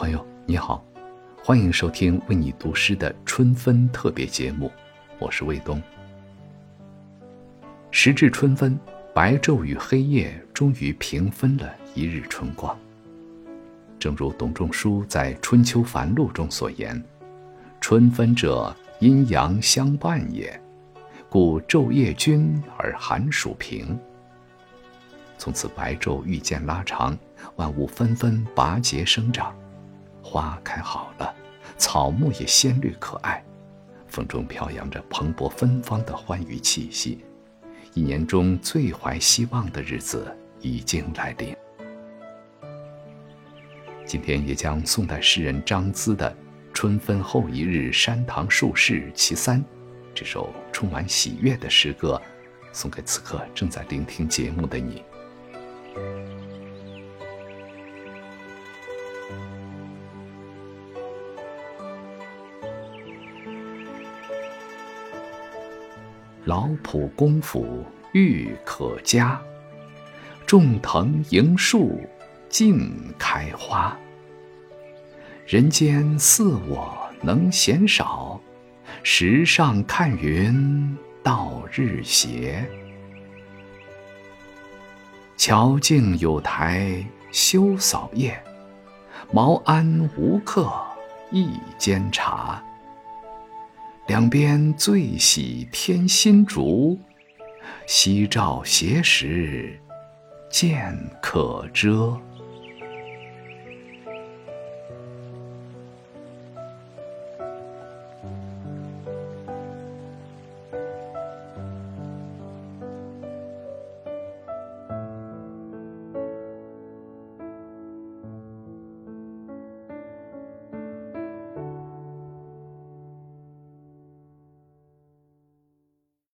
朋友，你好，欢迎收听为你读诗的春分特别节目，我是卫东。时至春分，白昼与黑夜终于平分了一日春光。正如董仲舒在《春秋繁露》中所言：“春分者，阴阳相伴也，故昼夜均而寒暑平。”从此，白昼愈渐拉长，万物纷纷拔节生长，花开好了，草木也鲜绿可爱，风中飘扬着蓬勃芬芳的欢愉气息。一年中最怀希望的日子已经来临。今天也将宋代诗人张咨的《春分后一日山堂树事其三》这首充满喜悦的诗歌，送给此刻正在聆听节目的你。老圃公府欲可嘉，种藤迎树尽开花。人间似我能嫌少，石上看云到日斜。桥静有台休扫叶，茅庵无客一煎茶。两边最喜添新竹，夕照斜时见可遮。